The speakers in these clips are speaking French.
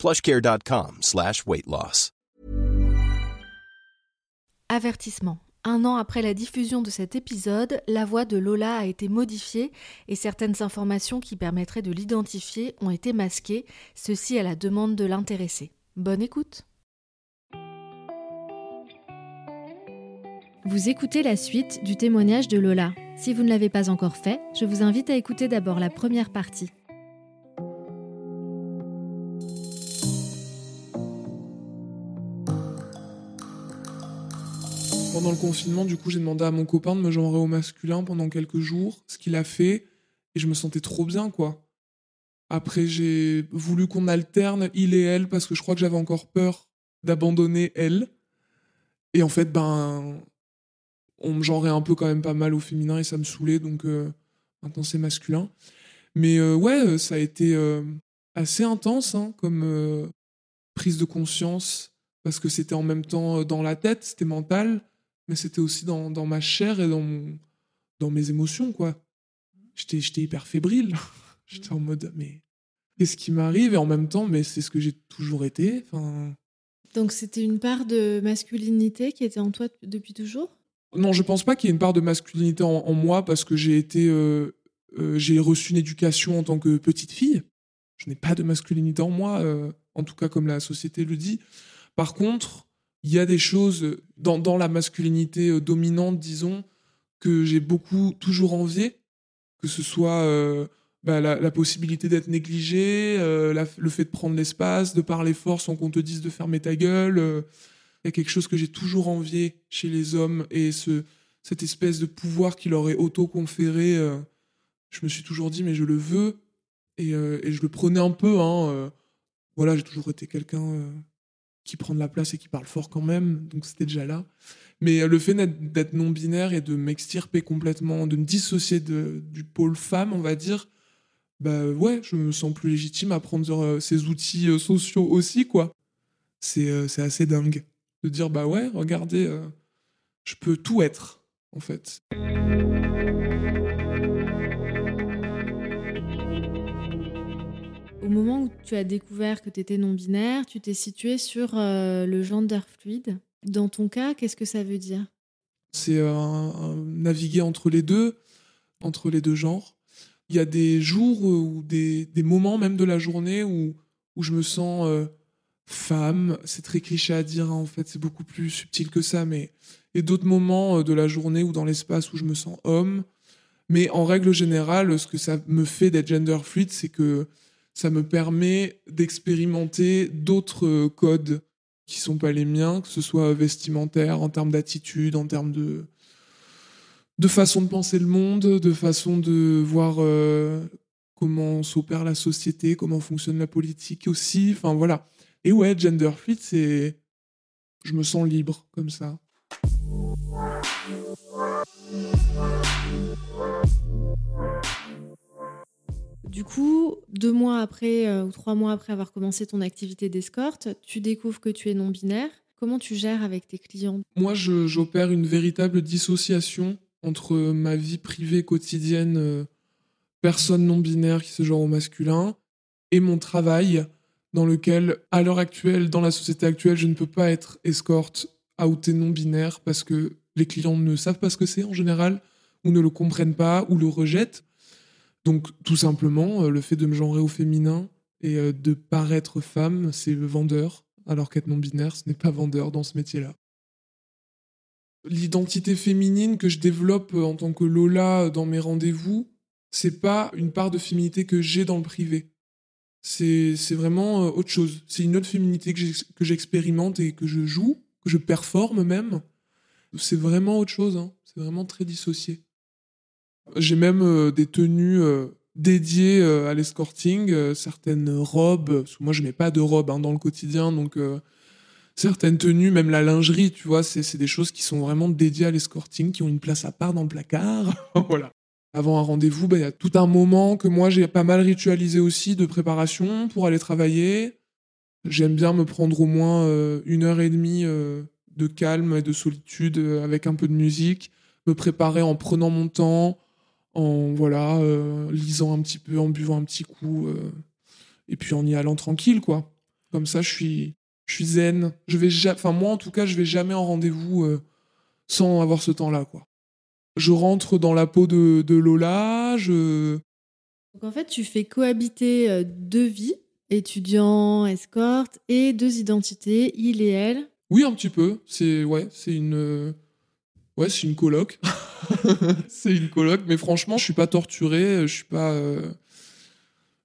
plushcare.com slash weight loss. Avertissement. Un an après la diffusion de cet épisode, la voix de Lola a été modifiée et certaines informations qui permettraient de l'identifier ont été masquées, ceci à la demande de l'intéressé. Bonne écoute. Vous écoutez la suite du témoignage de Lola. Si vous ne l'avez pas encore fait, je vous invite à écouter d'abord la première partie. Le confinement, du coup, j'ai demandé à mon copain de me genrer au masculin pendant quelques jours, ce qu'il a fait, et je me sentais trop bien, quoi. Après, j'ai voulu qu'on alterne il et elle parce que je crois que j'avais encore peur d'abandonner elle. Et en fait, ben, on me genrait un peu quand même pas mal au féminin et ça me saoulait, donc euh, maintenant c'est masculin. Mais euh, ouais, ça a été euh, assez intense hein, comme prise de conscience parce que c'était en même temps dans la tête, c'était mental, mais c'était aussi dans, dans, ma chair et dans, mon, dans mes émotions, quoi. J'étais, j'étais hyper fébrile. j'étais en mode, mais qu'est-ce qui m'arrive? Et en même temps, mais c'est ce que j'ai toujours été. Enfin... Donc c'était une part de masculinité qui était en toi depuis toujours? Non, je pense pas qu'il y ait une part de masculinité en, moi parce que j'ai été, euh, euh, j'ai reçu une éducation en tant que petite fille. Je n'ai pas de masculinité en moi, euh, en tout cas comme la société le dit. Par contre, il y a des choses dans, dans la masculinité euh, dominante, disons, que j'ai beaucoup toujours envié, que ce soit euh, bah, la, possibilité d'être négligé, euh, le fait de prendre l'espace, de parler fort sans qu'on te dise de fermer ta gueule. Il y a quelque chose que j'ai toujours envié chez les hommes et ce, cette espèce de pouvoir qui leur est auto-conféré. je me suis toujours dit, mais je le veux et, et je le prenais un peu. Hein, voilà, j'ai toujours été quelqu'un qui prend de la place et qui parle fort quand même, donc c'était déjà là. Mais euh, le fait d'être non-binaire et de m'extirper complètement, de me dissocier de, du pôle femme, on va dire, bah ouais, je me sens plus légitime à prendre euh, ces outils euh, sociaux aussi, quoi. C'est assez dingue de dire, bah ouais, regardez, je peux tout être, en fait. Moment où tu as découvert que tu étais non-binaire, tu t'es situé sur euh, le gender fluide. Dans ton cas, qu'est-ce que ça veut dire? C'est euh, naviguer entre les deux, entre les deux genres. Il y a des jours ou des, moments même de la journée où, où je me sens euh, femme. C'est très cliché à dire, hein, en fait, c'est beaucoup plus subtil que ça, mais et d'autres moments de la journée ou dans l'espace où je me sens homme. Mais en règle générale, ce que ça me fait d'être gender fluide, c'est que ça me permet d'expérimenter d'autres euh, codes qui sont pas les miens, que ce soit vestimentaire, en termes d'attitude, en termes de, de façon de penser le monde, de façon de voir euh, comment s'opère la société, comment fonctionne la politique aussi. Enfin voilà. Et ouais, gender fluid, c'est. Je me sens libre comme ça. Du coup, deux mois après euh, ou trois mois après avoir commencé ton activité d'escorte, tu découvres que tu es non-binaire. Comment tu gères avec tes clients? Moi, j'opère une véritable dissociation entre ma vie privée quotidienne, euh, personne non-binaire qui se genre au masculin, et mon travail dans lequel, à l'heure actuelle, dans la société actuelle, je ne peux pas être escorte, outé non-binaire, parce que les clients ne savent pas ce que c'est en général, ou ne le comprennent pas, ou le rejettent. Donc, tout simplement, euh, le fait de me genrer au féminin et euh, de paraître femme, c'est vendeur, alors qu'être non-binaire, ce n'est pas vendeur dans ce métier-là. L'identité féminine que je développe euh, en tant que Lola dans mes rendez-vous, c'est pas une part de féminité que j'ai dans le privé. C'est vraiment autre chose. C'est une autre féminité que j'expérimente et que je joue, que je performe même. C'est vraiment autre chose. Hein. C'est vraiment très dissocié. J'ai même euh, des tenues euh, dédiées euh, à l'escorting, certaines robes. Parce que moi, je mets pas de robe hein, dans le quotidien, donc certaines tenues, même la lingerie, tu vois, c'est des choses qui sont vraiment dédiées à l'escorting, qui ont une place à part dans le placard. voilà. Avant un rendez-vous, bah, il y a tout un moment que moi j'ai pas mal ritualisé aussi de préparation pour aller travailler. J'aime bien me prendre au moins une heure et demie de calme et de solitude avec un peu de musique, me préparer en prenant mon temps, en voilà, lisant un petit peu, en buvant un petit coup, et puis en y allant tranquille, quoi. Comme ça, je suis, je suis zen. Je vais enfin moi en tout cas, je vais jamais en rendez-vous sans avoir ce temps-là, quoi je rentre dans la peau de, Lola. Donc en fait, tu fais cohabiter euh, deux vies, étudiant, escorte, et deux identités, il et elle. Oui, un petit peu. C'est ouais, c'est une ouais, c'est une coloc. c'est une coloc, mais franchement, je suis pas torturé, je suis pas. Euh,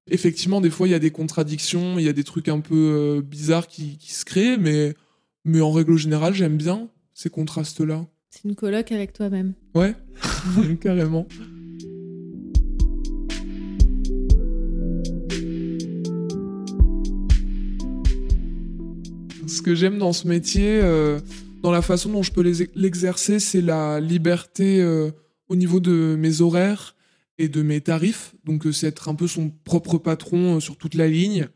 effectivement, des fois, il y a des contradictions, il y a des trucs un peu euh, bizarres qui, qui se créent, mais mais en règle générale, j'aime bien ces contrastes-là. C'est une coloc avec toi-même. Ouais, carrément. Ce que j'aime dans ce métier, euh, dans la façon dont je peux l'exercer, c'est la liberté euh, au niveau de mes horaires et de mes tarifs. Donc, euh, c'est être un peu son propre patron sur toute la ligne.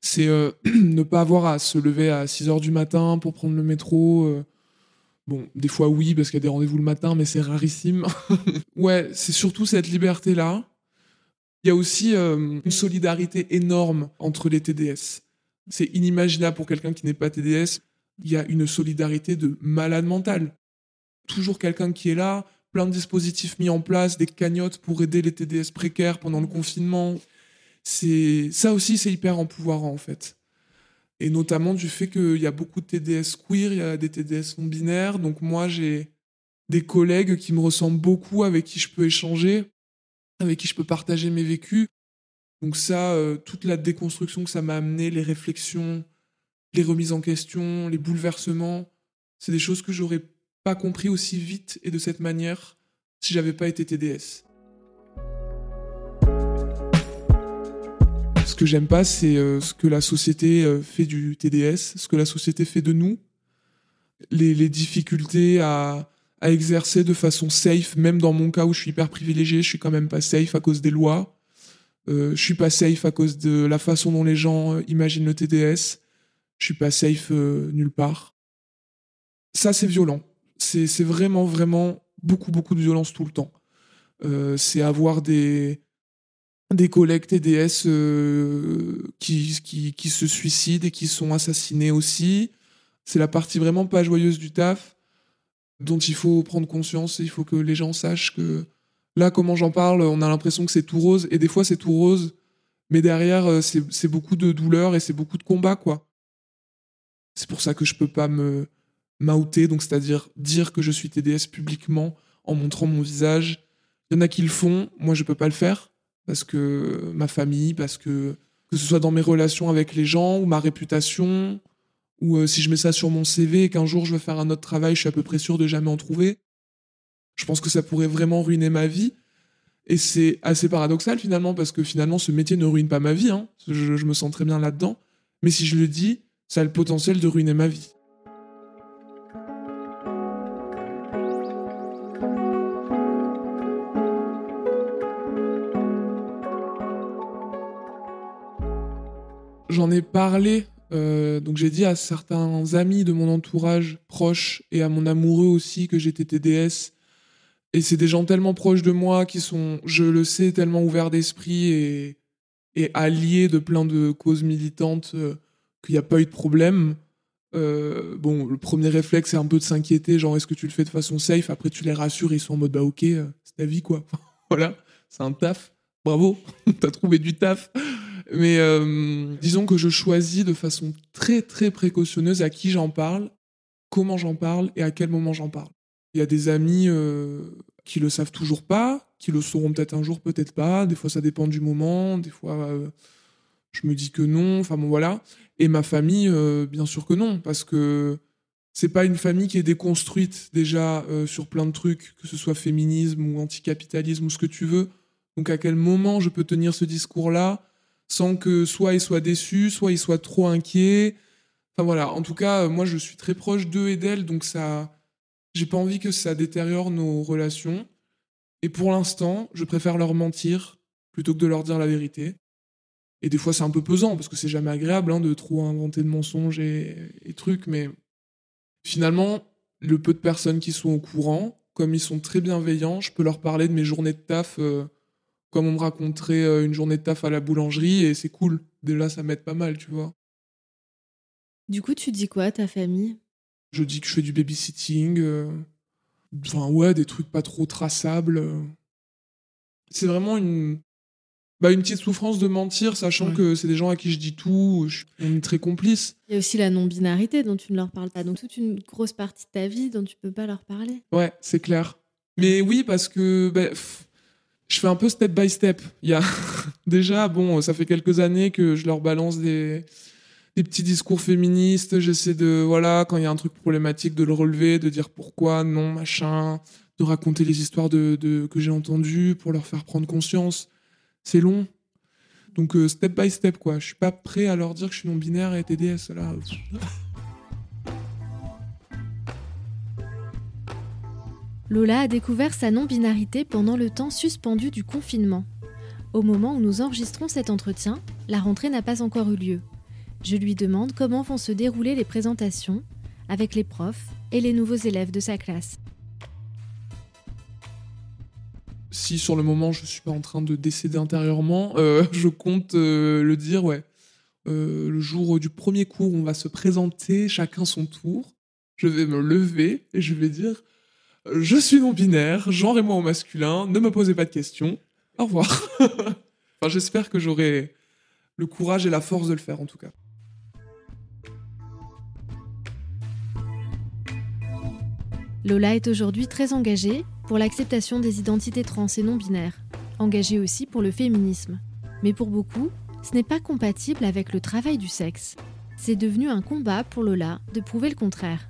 C'est ne pas avoir à se lever à 6 heures du matin pour prendre le métro Bon, des fois oui, parce qu'il y a des rendez-vous le matin, mais c'est rarissime. ouais, c'est surtout cette liberté-là. Il y a aussi euh, une solidarité énorme entre les TDS. C'est inimaginable pour quelqu'un qui n'est pas TDS. Il y a une solidarité de malade mental. Toujours quelqu'un qui est là, plein de dispositifs mis en place, des cagnottes pour aider les TDS précaires pendant le confinement. C'est ça aussi, c'est hyper empouvoirant en fait et notamment du fait qu'il y a beaucoup de TDS queer, il y a des TDS non binaires. Donc moi, j'ai des collègues qui me ressemblent beaucoup, avec qui je peux échanger, avec qui je peux partager mes vécus. Donc ça, euh, toute la déconstruction que ça m'a amené, les réflexions, les remises en question, les bouleversements, c'est des choses que j'aurais pas compris aussi vite et de cette manière si j'avais pas été TDS. Ce que j'aime pas, c'est euh, ce que la société euh, fait du TDS, ce que la société fait de nous, les, difficultés à, exercer de façon safe, même dans mon cas où je suis hyper privilégié, je suis quand même pas safe à cause des lois. Euh, je suis pas safe à cause de la façon dont les gens imaginent le TDS. Je suis pas safe nulle part. Ça, c'est violent. C'est vraiment, vraiment beaucoup, beaucoup de violence tout le temps. c'est avoir des, des collègues TDS euh, qui, qui, se suicident et qui sont assassinés aussi. C'est la partie vraiment pas joyeuse du taf dont il faut prendre conscience et il faut que les gens sachent que là, comment j'en parle, on a l'impression que c'est tout rose et des fois c'est tout rose, mais derrière euh, c'est beaucoup de douleur et c'est beaucoup de combat quoi. C'est pour ça que je peux pas me m'outer, donc c'est-à-dire dire que je suis TDS publiquement en montrant mon visage. Il y en a qui le font, moi je peux pas le faire parce que ma famille, parce que que ce soit dans mes relations avec les gens ou ma réputation, ou euh, si je mets ça sur mon CV et qu'un jour je veux faire un autre travail, je suis à peu près sûr de jamais en trouver. Je pense que ça pourrait vraiment ruiner ma vie. Et c'est assez paradoxal finalement, parce que finalement ce métier ne ruine pas ma vie. Hein. Je, je me sens très bien là-dedans. Mais si je le dis, ça a le potentiel de ruiner ma vie. j'en ai parlé. Euh, donc j'ai dit à certains amis de mon entourage proche et à mon amoureux aussi que j'étais TDS. Et c'est des gens tellement proches de moi qui sont, je le sais, tellement ouverts d'esprit et, alliés de plein de causes militantes euh, qu'il n'y a pas eu de problème. Euh, bon, le premier réflexe, c'est un peu de s'inquiéter, genre est-ce que tu le fais de façon safe? Après, tu les rassures, ils sont en mode bah ok, c'est ta vie quoi. voilà, c'est un taf. Bravo, t'as trouvé du taf. Mais euh, disons que je choisis de façon très très précautionneuse à qui j'en parle, comment j'en parle et à quel moment j'en parle. Il y a des amis euh, qui le savent toujours pas, qui le sauront peut-être un jour, peut-être pas. Des fois, ça dépend du moment. Des fois, euh, je me dis que non. Enfin bon, voilà. Et ma famille, bien sûr que non, parce que c'est pas une famille qui est déconstruite déjà sur plein de trucs, que ce soit féminisme ou anticapitalisme ou ce que tu veux. Donc à quel moment je peux tenir ce discours-là sans que soit il soit déçu, soit il soit trop inquiet, Enfin voilà, en tout cas, moi je suis très proche d'eux et d'elle, donc ça, j'ai pas envie que ça détériore nos relations. Et pour l'instant, je préfère leur mentir plutôt que de leur dire la vérité. Et des fois, c'est un peu pesant parce que c'est jamais agréable hein, de trop inventer de mensonges et, et trucs, mais finalement, le peu de personnes qui sont au courant, comme ils sont très bienveillants, je peux leur parler de mes journées de taf euh, comme on me raconterait euh, une journée de taf à la boulangerie et c'est cool. Déjà, ça m'aide pas mal, tu vois. Du coup, tu dis quoi à ta famille? Je dis que je fais du babysitting. euh, Enfin, ouais, des trucs pas trop traçables. euh. C'est vraiment une. Bah, une petite souffrance de mentir, sachant Ouais. que c'est des gens à qui je dis tout, je suis on est très complice. Il y a aussi la non-binarité dont tu ne leur parles pas. Donc toute une grosse partie de ta vie dont tu peux pas leur parler. Ouais, c'est clair. Mais oui, parce que bah, pff, je fais un peu step by step. Il y a déjà, bon, ça fait quelques années que je leur balance des, des petits discours féministes. J'essaie de, voilà, quand il y a un truc problématique, de le relever, de dire pourquoi, non, machin, de raconter les histoires de, de- que j'ai entendues pour leur faire prendre conscience. C'est long. Donc, euh, step by step, quoi. Je suis pas prêt à leur dire que je suis non-binaire et TDS, là. Lola a découvert sa non-binarité pendant le temps suspendu du confinement. Au moment où nous enregistrons cet entretien, la rentrée n'a pas encore eu lieu. Je lui demande comment vont se dérouler les présentations avec les profs et les nouveaux élèves de sa classe. Si sur le moment je suis pas en train de décéder intérieurement, euh, je compte euh, le dire, ouais. Euh, le jour du premier cours, on va se présenter chacun son tour. Je vais me lever et je vais dire Je suis non binaire, genre et moi au masculin, ne me posez pas de questions. Au revoir. j'espère que j'aurai le courage et la force de le faire en tout cas. Lola est aujourd'hui très engagée pour l'acceptation des identités trans et non binaires, engagée aussi pour le féminisme. Mais pour beaucoup, ce n'est pas compatible avec le travail du sexe. C'est devenu un combat pour Lola de prouver le contraire.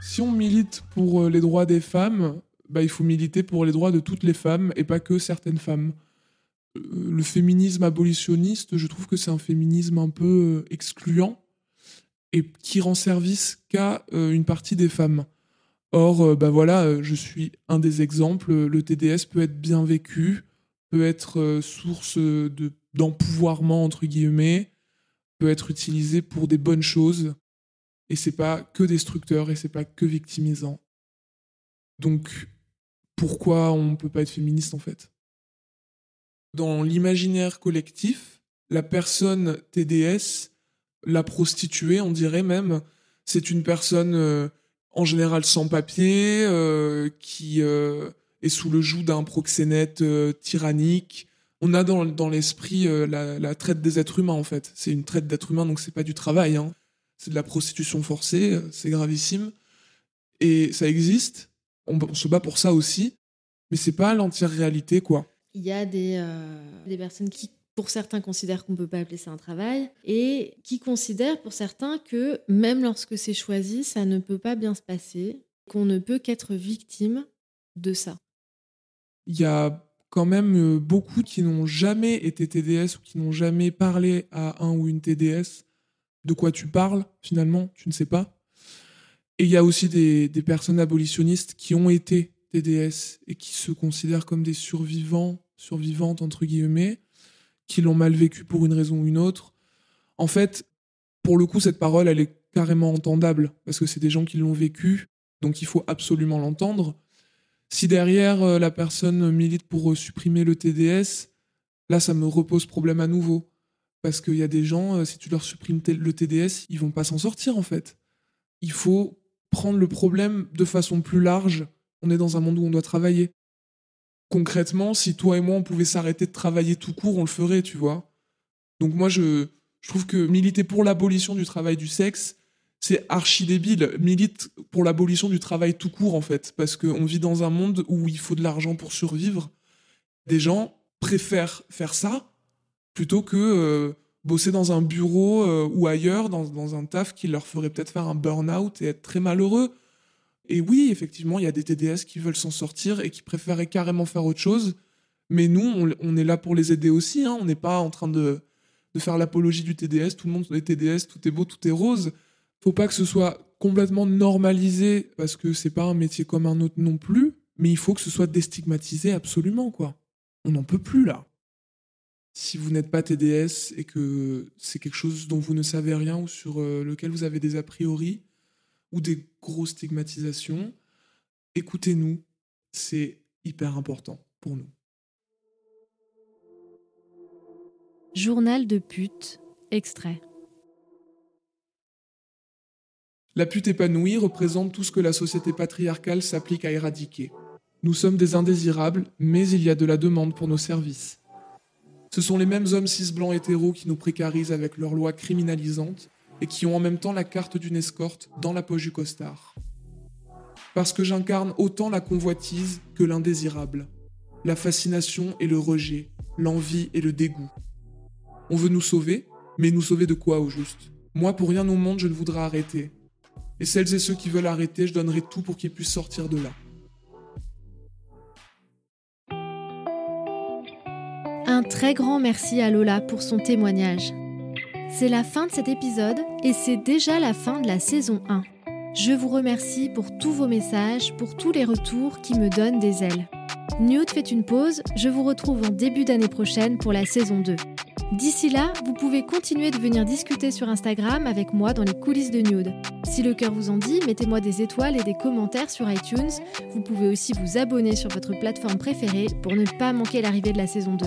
Si on milite pour euh, les droits des femmes, bah, il faut militer pour les droits de toutes les femmes et pas que certaines femmes. Euh, Le féminisme abolitionniste, je trouve que c'est un féminisme un peu euh, excluant et qui rend service qu'à euh, une partie des femmes. Or, bah voilà, euh, je suis un des exemples. Le TDS peut être bien vécu, peut être source de d'empouvoirment entre guillemets, peut être utilisé pour des bonnes choses et c'est pas que destructeur et c'est pas que victimisant. Donc pourquoi on peut pas être féministe en fait? Dans l'imaginaire collectif, la personne TDS, la prostituée, on dirait même, c'est une personne euh, en général sans papier, euh, qui euh, est sous le joug d'un proxénète tyrannique. On a dans, dans l'esprit la, traite des êtres humains en fait. C'est une traite d'êtres humains, donc c'est pas du travail. Hein c'est de la prostitution forcée, c'est gravissime. Et ça existe, on, on se bat pour ça aussi, mais c'est pas l'entière réalité, quoi. Il y a des, des personnes qui, pour certains, considèrent qu'on ne peut pas appeler ça un travail et qui considèrent pour certains que même lorsque c'est choisi, ça ne peut pas bien se passer, qu'on ne peut qu'être victime de ça. Il y a quand même euh, beaucoup qui n'ont jamais été TDS ou qui n'ont jamais parlé à un ou une TDS. De quoi tu parles, finalement, tu ne sais pas. Et il y a aussi des, des personnes abolitionnistes qui ont été TDS et qui se considèrent comme des survivants, survivantes, entre guillemets, qui l'ont mal vécu pour une raison ou une autre. En fait, pour le coup, cette parole, elle est carrément entendable, parce que c'est des gens qui l'ont vécu, donc il faut absolument l'entendre. Si derrière, euh, la personne milite pour euh, supprimer le TDS, là, ça me repose problème à nouveau. Parce qu'il y a des gens, euh, si tu leur supprimes le TDS, ils vont pas s'en sortir, en fait. Il faut prendre le problème de façon plus large. On est dans un monde où on doit travailler. Concrètement, si toi et moi, on pouvait s'arrêter de travailler tout court, on le ferait, tu vois. Donc moi, je, trouve que militer pour l'abolition du travail du sexe, c'est archi débile. Milite pour l'abolition du travail tout court, en fait. Parce qu'on vit dans un monde où il faut de l'argent pour survivre. Des gens préfèrent faire ça plutôt que euh, bosser dans un bureau euh, ou ailleurs, dans, dans un taf qui leur ferait peut-être faire un burn-out et être très malheureux. Et oui, effectivement, il y a des TDS qui veulent s'en sortir et qui préféraient carrément faire autre chose. Mais nous, on, est là pour les aider aussi. hein. On n'est pas en train de, de faire l'apologie du TDS, tout le monde est TDS, tout est beau, tout est rose. Faut pas que ce soit complètement normalisé parce que c'est pas un métier comme un autre non plus, mais il faut que ce soit déstigmatisé absolument quoi. On n'en peut plus là. Si vous n'êtes pas TDS et que c'est quelque chose dont vous ne savez rien ou sur euh, lequel vous avez des a priori ou des grosses stigmatisations, écoutez-nous, c'est hyper important pour nous. Journal de pute, extrait. La pute épanouie représente tout ce que la société patriarcale s'applique à éradiquer. Nous sommes des indésirables, mais il y a de la demande pour nos services. Ce sont les mêmes hommes cis blancs hétéros qui nous précarisent avec leurs lois criminalisantes et qui ont en même temps la carte d'une escorte dans la poche du costard. Parce que j'incarne autant la convoitise que l'indésirable, la fascination et le rejet, l'envie et le dégoût. On veut nous sauver, mais nous sauver de quoi au juste? Moi, pour rien au monde, je ne voudrais arrêter. Et celles et ceux qui veulent arrêter, je donnerai tout pour qu'ils puissent sortir de là. Un très grand merci à Lola pour son témoignage. C'est la fin de cet épisode et c'est déjà la fin de la saison 1. Je vous remercie pour tous vos messages, pour tous les retours qui me donnent des ailes. Newt fait une pause, je vous retrouve en début d'année prochaine pour la saison 2. D'ici là, vous pouvez continuer de venir discuter sur Instagram avec moi dans les coulisses de Nude. Si le cœur vous en dit, mettez-moi des étoiles et des commentaires sur iTunes. Vous pouvez aussi vous abonner sur votre plateforme préférée pour ne pas manquer l'arrivée de la saison 2.